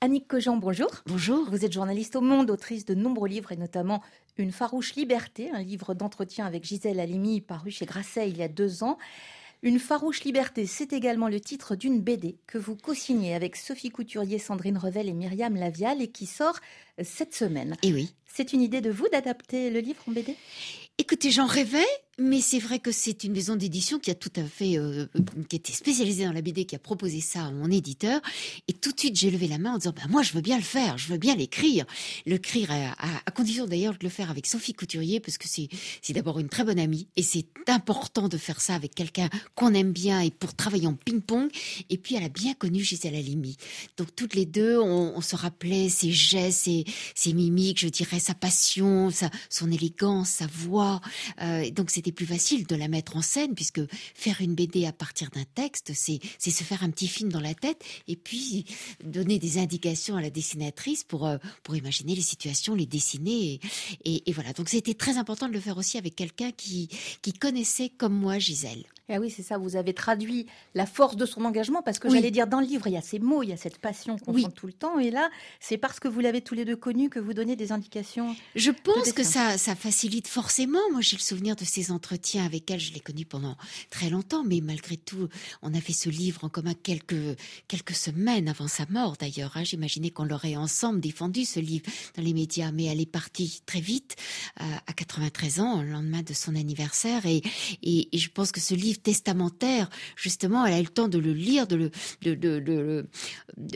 Annick Cogent, bonjour. Bonjour. Vous êtes journaliste au Monde, autrice de nombreux livres et notamment Une farouche liberté, un livre d'entretien avec Gisèle Halimi paru chez Grasset il y a deux ans. Une farouche liberté, c'est également le titre d'une BD que vous co-signez avec Sophie Couturier, Sandrine Revel et Myriam Lavial et qui sort cette semaine. Et oui. C'est une idée de vous d'adapter le livre en BD Écoutez, j'en rêvais, mais c'est vrai que c'est une maison d'édition qui a tout à fait, euh, qui était spécialisée dans la BD, qui a proposé ça à mon éditeur. Et tout de suite, j'ai levé la main en disant, bah, moi, je veux bien le faire, je veux bien l'écrire. L'écrire à, à, condition d'ailleurs de le faire avec Sophie Couturier, parce que c'est, c'est d'abord une très bonne amie. Et c'est important de faire ça avec quelqu'un qu'on aime bien et pour travailler en ping-pong. Et puis, elle a bien connu Gisèle Halimi. Donc, toutes les deux, on, on se rappelait ses gestes, ses, ses, mimiques, je dirais, sa passion, sa, son élégance, sa voix. Euh, donc, c'était plus facile de la mettre en scène puisque faire une BD à partir d'un texte, c'est se faire un petit film dans la tête et puis donner des indications à la dessinatrice pour euh, pour imaginer les situations, les dessiner et, et, voilà. Donc c'était très important de le faire aussi avec quelqu'un qui qui connaissait comme moi Gisèle. Ah oui, c'est ça. Vous avez traduit la force de son engagement parce que j'allais dire dans le livre, il y a ces mots, il y a cette passion qu'on sent tout le temps. Et là, c'est parce que vous l'avez tous les deux connu que vous donnez des indications. Je pense que ça, ça facilite forcément. Moi, j'ai le souvenir de ces entretiens avec elle. Je l'ai connue pendant très longtemps, mais malgré tout, on a fait ce livre en commun quelques quelques semaines avant sa mort. D'ailleurs, hein. j'imaginais qu'on l'aurait ensemble défendu ce livre dans les médias, mais elle est partie très vite, euh, à 93 ans, le lendemain de son anniversaire, et, et, et je pense que ce livre testamentaire, justement, elle a eu le temps de le lire, de le, de, de,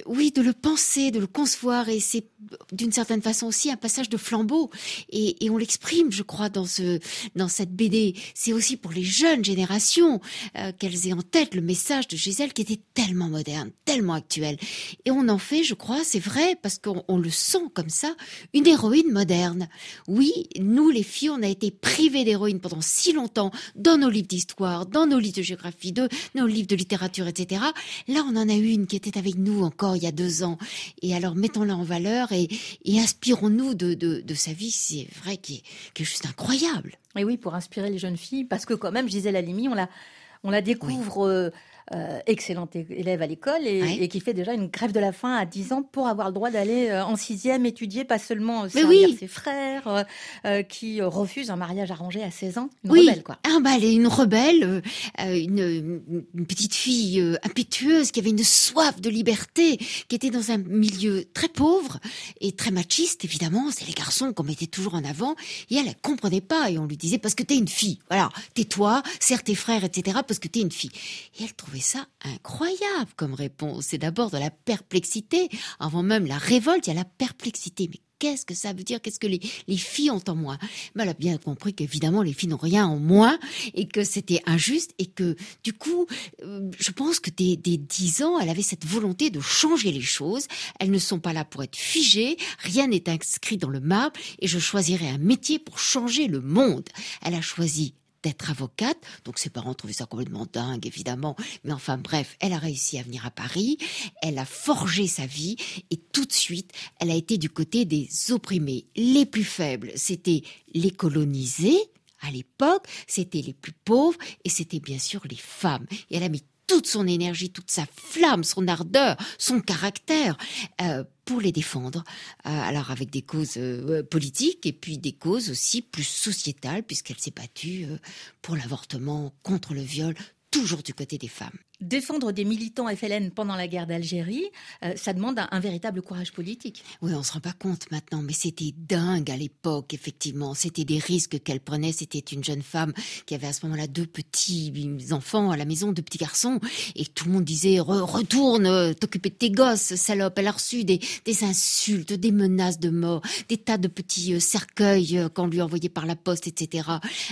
oui, de le penser, de le concevoir, et c'est d'une certaine façon aussi un passage de flambeau, et, et on l'exprime, je crois, dans ce, dans cette BD. C'est aussi pour les jeunes générations euh, qu'elles aient en tête le message de Gisèle qui était tellement moderne, tellement actuel, et on en fait, je crois, c'est vrai, parce qu'on on le sent comme ça, une héroïne moderne. Oui, nous les filles, on a été privées d'héroïne pendant si longtemps dans nos livres d'histoire, dans nos livres de géographie, de nos livres de littérature, etc. Là, on en a une qui était avec nous encore il y a deux ans. Et alors, mettons-la en valeur et, et inspirons-nous de, de, de, sa vie. C'est vrai qui est, qui est juste incroyable. Et oui, pour inspirer les jeunes filles, parce que quand même, je disais la Limi, on la, on la découvre. Oui. Euh, euh, excellente élève à l'école et, qui fait déjà une grève de la faim à 10 ans pour avoir le droit d'aller euh, en sixième étudier, pas seulement servir oui. ses frères, euh, euh, qui refuse un mariage arrangé à 16 ans. Une oui. rebelle, quoi. Ah, bah, elle est une rebelle, euh, une, une, petite fille impétueuse qui avait une soif de liberté, qui était dans un milieu très pauvre et très machiste, évidemment. C'est les garçons qu'on mettait toujours en avant. Et elle, elle comprenait pas. Et on lui disait, parce que t'es une fille. Voilà, tais-toi, serre tes frères, etc., parce que t'es une fille. Et elle trouvait ça incroyable comme réponse. C'est d'abord de la perplexité. Avant même la révolte, il y a la perplexité. Mais qu'est-ce que ça veut dire? Qu'est-ce que les, les, filles ont en moins Mais Elle a bien compris qu'évidemment, les filles n'ont rien en moins et que c'était injuste et que, du coup, euh, je pense que dès, dès 10 ans, elle avait cette volonté de changer les choses. Elles ne sont pas là pour être figées, rien n'est inscrit dans le marbre et je choisirai un métier pour changer le monde. Elle a choisi d'être avocate. Donc ses parents trouvaient ça complètement dingue, évidemment. Mais enfin bref, elle a réussi à venir à Paris. Elle a forgé sa vie et tout de suite, elle a été du côté des opprimés, les plus faibles. C'était les colonisés. À l'époque, c'était les plus pauvres et c'était bien sûr les femmes. Et elle a mis toute son énergie, toute sa flamme, son ardeur, son caractère euh, pour les défendre. Euh, alors avec des causes euh, politiques et puis des causes aussi plus sociétales puisqu'elle s'est battue euh, pour l'avortement, contre le viol, toujours du côté des femmes. Défendre des militants FLN pendant la guerre d'Algérie, euh, ça demande un, véritable courage politique. Oui, on se rend pas compte maintenant, mais c'était dingue à l'époque, effectivement. C'était des risques qu'elle prenait. C'était une jeune femme qui avait à ce moment-là deux petits enfants à la maison, deux petits garçons, et tout le monde disait Re retourne, euh, t'occuper de tes gosses, salope. Elle a reçu des, des, insultes, des menaces de mort, des tas de petits euh, cercueils qu'on lui envoyait par la poste, etc.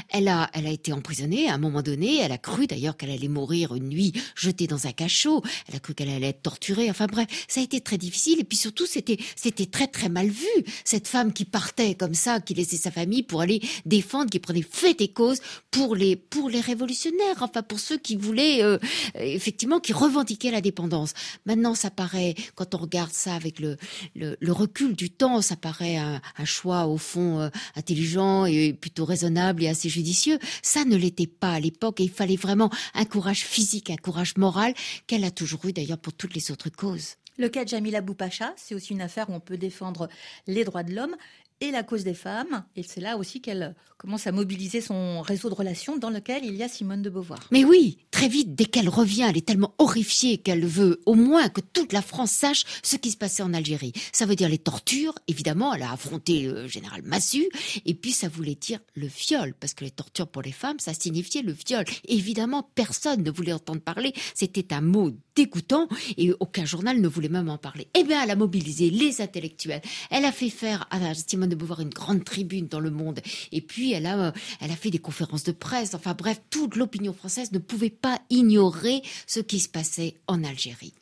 Elle a, elle a été emprisonnée à un moment donné. Elle a cru d'ailleurs qu'elle allait mourir une nuit jetée dans un cachot. Elle a cru qu'elle allait être torturée. Enfin bref, ça a été très difficile. Et puis surtout, c'était c'était très très mal vu cette femme qui partait comme ça, qui laissait sa famille pour aller défendre, qui prenait fait et cause pour les pour les révolutionnaires. Enfin pour ceux qui voulaient euh, effectivement qui revendiquaient la dépendance. Maintenant, ça paraît quand on regarde ça avec le le, recul du temps, ça paraît un, un choix au fond euh, intelligent et plutôt raisonnable et assez judicieux. Ça ne l'était pas à l'époque et il fallait vraiment un courage physique, un courage morale qu'elle a toujours eu d'ailleurs pour toutes les autres causes. Le cas de Jamila Boupacha, c'est aussi une affaire où on peut défendre les droits de l'homme et la cause des femmes. Et c'est là aussi qu'elle commence à mobiliser son réseau de relations dans lequel il y a Simone de Beauvoir. Mais oui, très vite, dès qu'elle revient, elle est tellement horrifiée qu'elle veut au moins que toute la France sache ce qui se passait en Algérie. Ça veut dire les tortures, évidemment, elle a affronté le général Massu, et puis ça voulait dire le viol, parce que les tortures pour les femmes, ça signifiait le viol. Évidemment, personne ne voulait entendre parler, c'était un mot dégoûtant, et aucun journal ne voulait même en parler. Eh bien, elle a mobilisé les intellectuels, elle a fait faire à Simone de Beauvoir une grande tribune dans le monde. Et puis, elle a, euh, elle a fait des conférences de presse. Enfin bref, toute l'opinion française ne pouvait pas ignorer ce qui se passait en Algérie.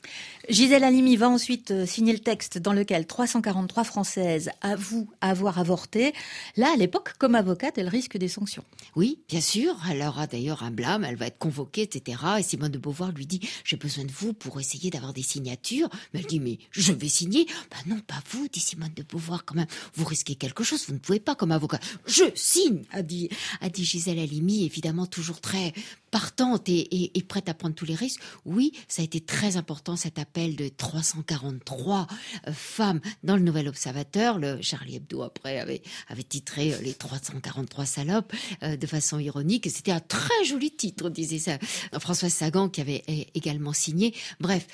Gisèle Halimi va ensuite euh, signer le texte dans lequel 343 Françaises avouent avoir avorté. Là, à l'époque, comme avocate, elle risque des sanctions. Oui, bien sûr. Elle aura d'ailleurs un blâme, elle va être convoquée, etc. Et Simone de Beauvoir lui dit, j'ai besoin de vous pour essayer d'avoir des signatures. Mais elle dit, mais je vais signer. Ben non, pas vous, dit Simone de Beauvoir quand même. Vous risquez quelque chose, vous ne pouvez pas comme avocat. Je signe, a dit, a dit Gisèle Halimi, évidemment toujours très partante et, prête à prendre tous les risques. Oui, ça a été très important cet appel de 343 euh, femmes dans le Nouvel Observateur. Le Charlie Hebdo après avait, avait titré euh, les 343 salopes euh, de façon ironique. Et c'était un très joli titre, disait ça. Françoise Sagan qui avait également signé. Bref,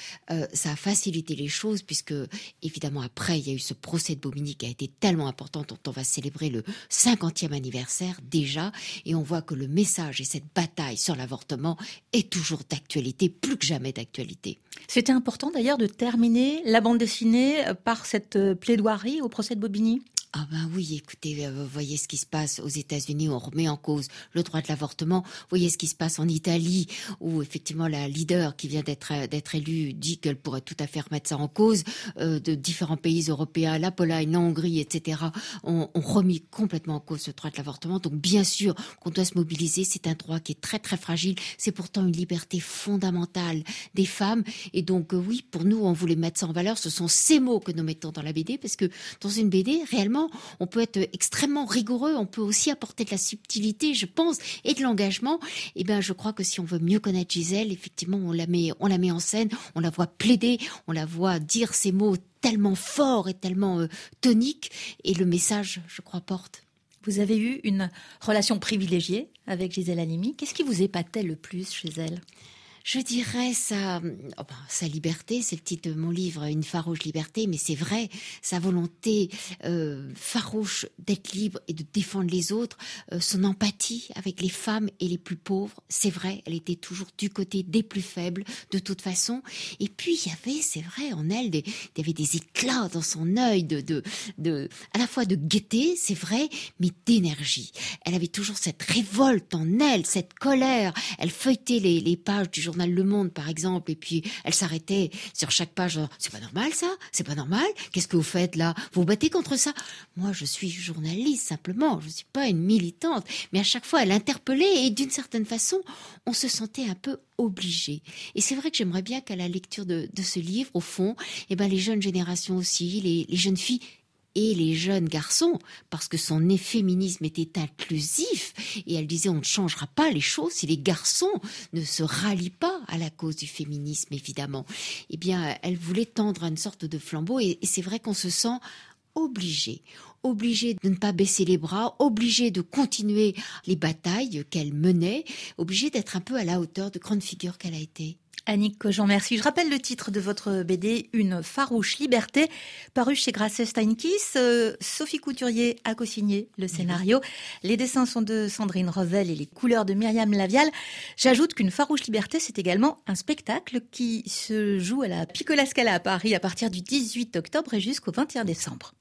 ça a facilité les choses puisque évidemment après il y a eu ce procès de Bomini qui a été tellement important dont on va célébrer le 50e anniversaire déjà et on voit que le message et cette bataille sur la l'avortement est toujours d'actualité, plus que jamais d'actualité. C'était important d'ailleurs de terminer la bande dessinée par cette plaidoirie au procès de Bobigny? Ah ben oui, écoutez, euh, voyez ce qui se passe aux États-Unis, on remet en cause le droit de l'avortement. Voyez ce qui se passe en Italie, où effectivement la leader qui vient d'être euh, d'être élue dit qu'elle pourrait tout à fait remettre ça en cause. Euh, de différents pays européens, la Pologne, la Hongrie, etc., ont, remis complètement en cause ce droit de l'avortement. Donc bien sûr qu'on doit se mobiliser. C'est un droit qui est très très fragile. C'est pourtant une liberté fondamentale des femmes. Et donc oui, pour nous, on voulait mettre ça en valeur. Ce sont ces mots que nous mettons dans la BD, parce que dans une BD, réellement on peut être extrêmement rigoureux, on peut aussi apporter de la subtilité, je pense, et de l'engagement. Et eh ben, je crois que si on veut mieux connaître Gisèle, effectivement, on la met, on la met en scène, on la voit plaider, on la voit dire ces mots tellement forts et tellement euh, toniques, et le message, je crois, porte. Vous avez eu une relation privilégiée avec Gisèle Halimi. Qu'est-ce qui vous épatait le plus chez elle? Je dirais sa, oh ben, sa liberté, c'est le titre de mon livre, Une farouche liberté, mais c'est vrai, sa volonté euh, farouche d'être libre et de défendre les autres, euh, son empathie avec les femmes et les plus pauvres, c'est vrai, elle était toujours du côté des plus faibles, de toute façon. Et puis il y avait, c'est vrai, en elle, des, il y avait des éclats dans son œil de, de, de, à la fois de gaieté, c'est vrai, mais d'énergie. Elle avait toujours cette révolte en elle, cette colère. Elle feuilletait les, les pages du le Monde, par exemple, et puis elle s'arrêtait sur chaque page. C'est pas normal ça C'est pas normal Qu'est-ce que vous faites là? Vous vous battez contre ça? Moi, je suis journaliste simplement. Je suis pas une militante. Mais à chaque fois, elle interpellait et d'une certaine façon, on se sentait un peu obligé. Et c'est vrai que j'aimerais bien qu'à la lecture de, ce livre, au fond, eh ben les jeunes générations aussi, les jeunes filles et les jeunes garçons, parce que son féminisme était inclusif, et elle disait on ne changera pas les choses si les garçons ne se rallient pas à la cause du féminisme, évidemment. Eh bien, elle voulait tendre une sorte de flambeau, et, c'est vrai qu'on se sent obligé, obligé de ne pas baisser les bras, obligé de continuer les batailles qu'elle menait, obligé d'être un peu à la hauteur de grande figure qu'elle a été. Annick Cojean, merci. Je rappelle le titre de votre BD, Une farouche liberté, paru chez Grasset Steinkiss. Euh, Sophie Couturier a co-signé le scénario. Les dessins sont de Sandrine Revel et les couleurs de Myriam Lavial. J'ajoute qu'Une farouche liberté, c'est également un spectacle qui se joue à la Piccola Scala à Paris à partir du 18 octobre et jusqu'au 21 décembre.